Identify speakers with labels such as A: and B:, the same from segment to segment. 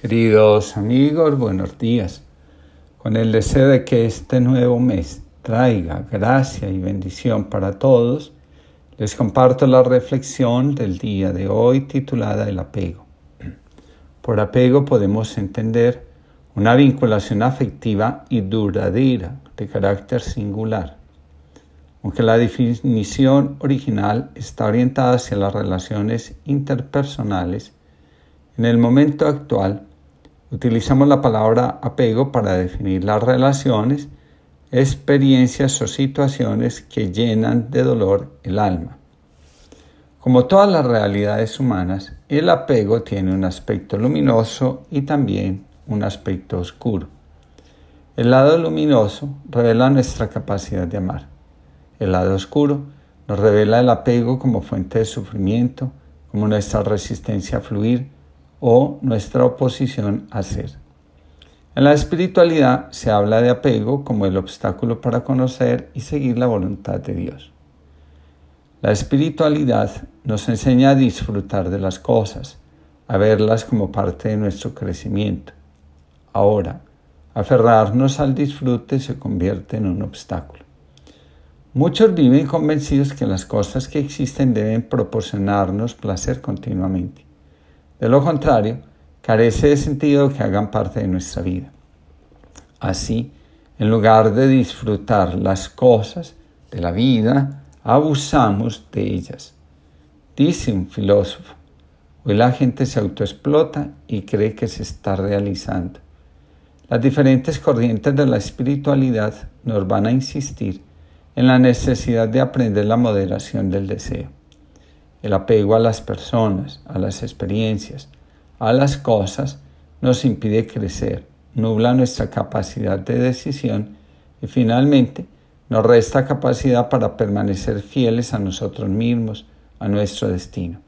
A: Queridos amigos, buenos días. Con el deseo de que este nuevo mes traiga gracia y bendición para todos, les comparto la reflexión del día de hoy titulada El apego. Por apego podemos entender una vinculación afectiva y duradera de carácter singular. Aunque la definición original está orientada hacia las relaciones interpersonales, en el momento actual, utilizamos la palabra apego para definir las relaciones, experiencias o situaciones que llenan de dolor el alma. Como todas las realidades humanas, el apego tiene un aspecto luminoso y también un aspecto oscuro. El lado luminoso revela nuestra capacidad de amar. El lado oscuro nos revela el apego como fuente de sufrimiento, como nuestra resistencia a fluir, o nuestra oposición a ser. En la espiritualidad se habla de apego como el obstáculo para conocer y seguir la voluntad de Dios. La espiritualidad nos enseña a disfrutar de las cosas, a verlas como parte de nuestro crecimiento. Ahora, aferrarnos al disfrute se convierte en un obstáculo. Muchos viven convencidos que las cosas que existen deben proporcionarnos placer continuamente. De lo contrario, carece de sentido que hagan parte de nuestra vida. Así, en lugar de disfrutar las cosas de la vida, abusamos de ellas. Dice un filósofo, hoy la gente se autoexplota y cree que se está realizando. Las diferentes corrientes de la espiritualidad nos van a insistir en la necesidad de aprender la moderación del deseo. El apego a las personas, a las experiencias, a las cosas nos impide crecer, nubla nuestra capacidad de decisión y finalmente nos resta capacidad para permanecer fieles a nosotros mismos, a nuestro destino.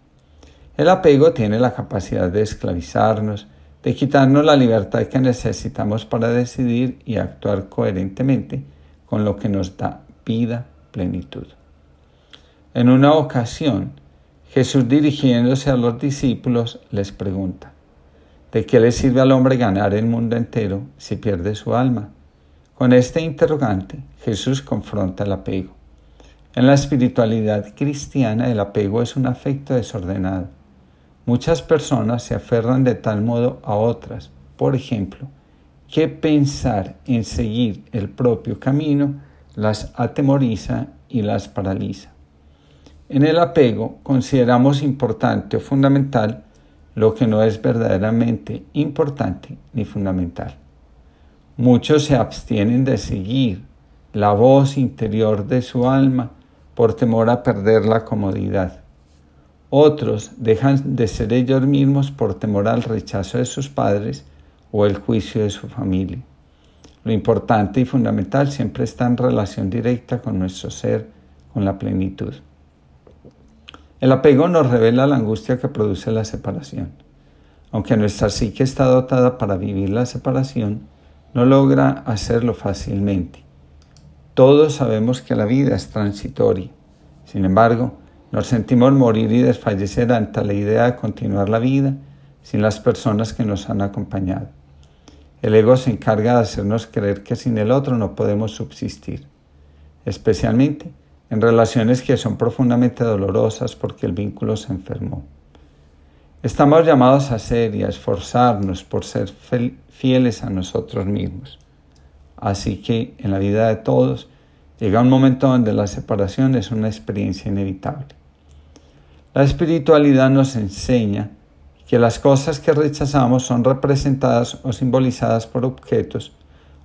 A: El apego tiene la capacidad de esclavizarnos, de quitarnos la libertad que necesitamos para decidir y actuar coherentemente con lo que nos da vida, plenitud. En una ocasión, Jesús dirigiéndose a los discípulos les pregunta, ¿de qué le sirve al hombre ganar el mundo entero si pierde su alma? Con este interrogante, Jesús confronta el apego. En la espiritualidad cristiana el apego es un afecto desordenado. Muchas personas se aferran de tal modo a otras. Por ejemplo, que pensar en seguir el propio camino las atemoriza y las paraliza. En el apego consideramos importante o fundamental lo que no es verdaderamente importante ni fundamental. Muchos se abstienen de seguir la voz interior de su alma por temor a perder la comodidad. Otros dejan de ser ellos mismos por temor al rechazo de sus padres o el juicio de su familia. Lo importante y fundamental siempre está en relación directa con nuestro ser, con la plenitud. El apego nos revela la angustia que produce la separación. Aunque nuestra psique está dotada para vivir la separación, no logra hacerlo fácilmente. Todos sabemos que la vida es transitoria. Sin embargo, nos sentimos morir y desfallecer ante la idea de continuar la vida sin las personas que nos han acompañado. El ego se encarga de hacernos creer que sin el otro no podemos subsistir, especialmente en relaciones que son profundamente dolorosas porque el vínculo se enfermó. Estamos llamados a ser y a esforzarnos por ser fieles a nosotros mismos. Así que en la vida de todos llega un momento donde la separación es una experiencia inevitable. La espiritualidad nos enseña que las cosas que rechazamos son representadas o simbolizadas por objetos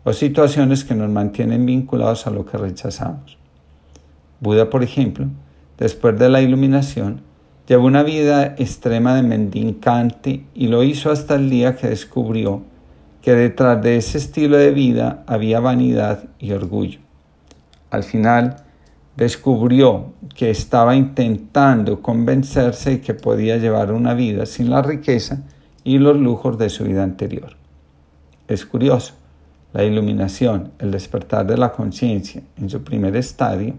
A: o situaciones que nos mantienen vinculados a lo que rechazamos. Buda, por ejemplo, después de la iluminación, llevó una vida extrema de mendicante y lo hizo hasta el día que descubrió que detrás de ese estilo de vida había vanidad y orgullo. Al final, descubrió que estaba intentando convencerse de que podía llevar una vida sin la riqueza y los lujos de su vida anterior. Es curioso, la iluminación, el despertar de la conciencia en su primer estadio,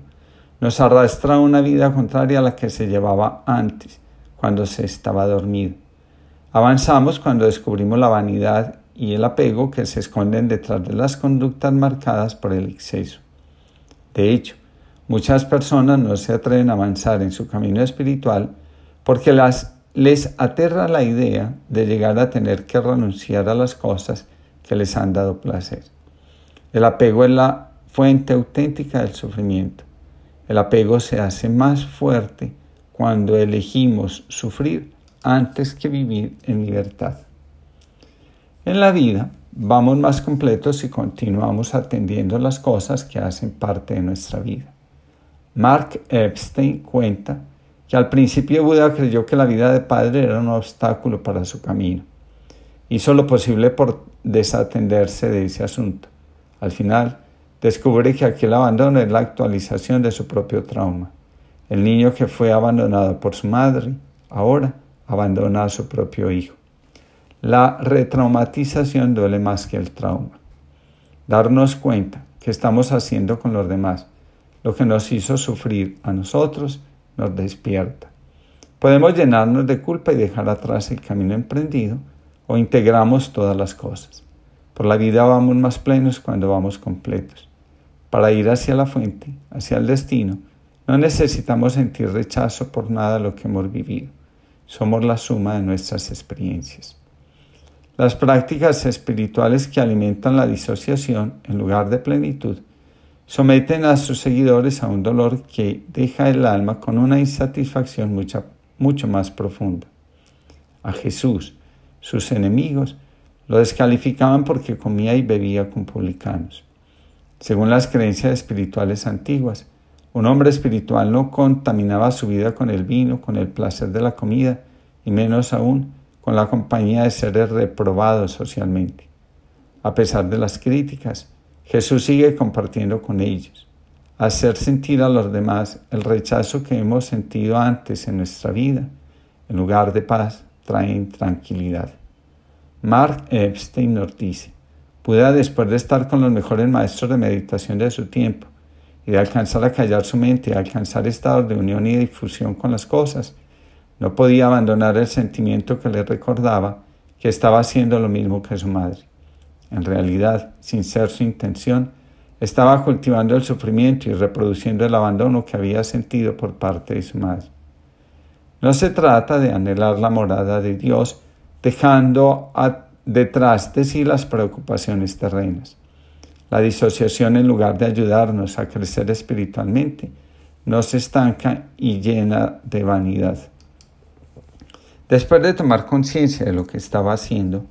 A: nos arrastra una vida contraria a la que se llevaba antes, cuando se estaba dormido. Avanzamos cuando descubrimos la vanidad y el apego que se esconden detrás de las conductas marcadas por el exceso. De hecho, muchas personas no se atreven a avanzar en su camino espiritual porque les aterra la idea de llegar a tener que renunciar a las cosas que les han dado placer. El apego es la fuente auténtica del sufrimiento. El apego se hace más fuerte cuando elegimos sufrir antes que vivir en libertad. En la vida vamos más completos si continuamos atendiendo las cosas que hacen parte de nuestra vida. Mark Epstein cuenta que al principio Buda creyó que la vida de padre era un obstáculo para su camino. Hizo lo posible por desatenderse de ese asunto. Al final, descubre que aquel abandono es la actualización de su propio trauma. El niño que fue abandonado por su madre, ahora abandona a su propio hijo. La retraumatización duele más que el trauma. Darnos cuenta que estamos haciendo con los demás lo que nos hizo sufrir a nosotros nos despierta. Podemos llenarnos de culpa y dejar atrás el camino emprendido o integramos todas las cosas. Por la vida vamos más plenos cuando vamos completos. Para ir hacia la fuente, hacia el destino, no necesitamos sentir rechazo por nada de lo que hemos vivido. Somos la suma de nuestras experiencias. Las prácticas espirituales que alimentan la disociación en lugar de plenitud someten a sus seguidores a un dolor que deja el alma con una insatisfacción mucho más profunda. A Jesús, sus enemigos, lo descalificaban porque comía y bebía con publicanos. Según las creencias espirituales antiguas, un hombre espiritual no contaminaba su vida con el vino, con el placer de la comida, y menos aún con la compañía de seres reprobados socialmente. A pesar de las críticas, Jesús sigue compartiendo con ellos. Hacer sentir a los demás el rechazo que hemos sentido antes en nuestra vida, en lugar de paz, traen tranquilidad. Mark Epstein nos dice, Buda, después de estar con los mejores maestros de meditación de su tiempo, y de alcanzar a callar su mente, y alcanzar estados de unión y difusión con las cosas. No podía abandonar el sentimiento que le recordaba que estaba haciendo lo mismo que su madre. En realidad, sin ser su intención, estaba cultivando el sufrimiento y reproduciendo el abandono que había sentido por parte de su madre. No se trata de anhelar la morada de Dios dejando detrás de sí las preocupaciones terrenas. La disociación, en lugar de ayudarnos a crecer espiritualmente, nos estanca y llena de vanidad. Después de tomar conciencia de lo que estaba haciendo,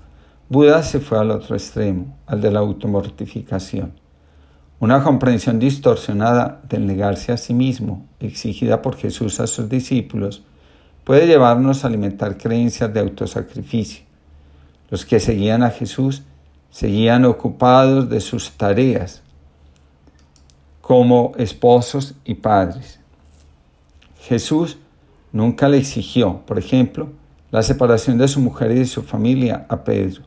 A: Buda se fue al otro extremo, al de la automortificación. Una comprensión distorsionada del negarse a sí mismo, exigida por Jesús a sus discípulos, puede llevarnos a alimentar creencias de autosacrificio. Los que seguían a Jesús seguían ocupados de sus tareas como esposos y padres. Jesús nunca le exigió, por ejemplo, la separación de su mujer y de su familia a Pedro.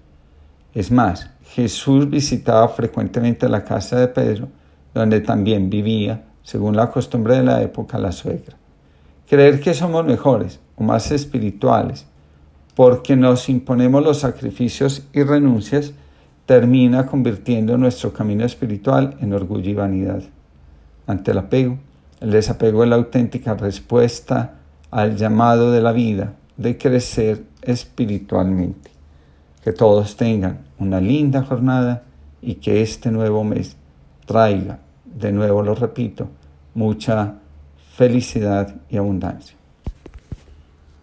A: Es más, Jesús visitaba frecuentemente la casa de Pedro, donde también vivía, según la costumbre de la época, la suegra. Creer que somos mejores o más espirituales porque nos imponemos los sacrificios y renuncias termina convirtiendo nuestro camino espiritual en orgullo y vanidad. Ante el apego, el desapego es la auténtica respuesta al llamado de la vida de crecer espiritualmente. Que todos tengan una linda jornada y que este nuevo mes traiga, de nuevo lo repito, mucha felicidad y abundancia.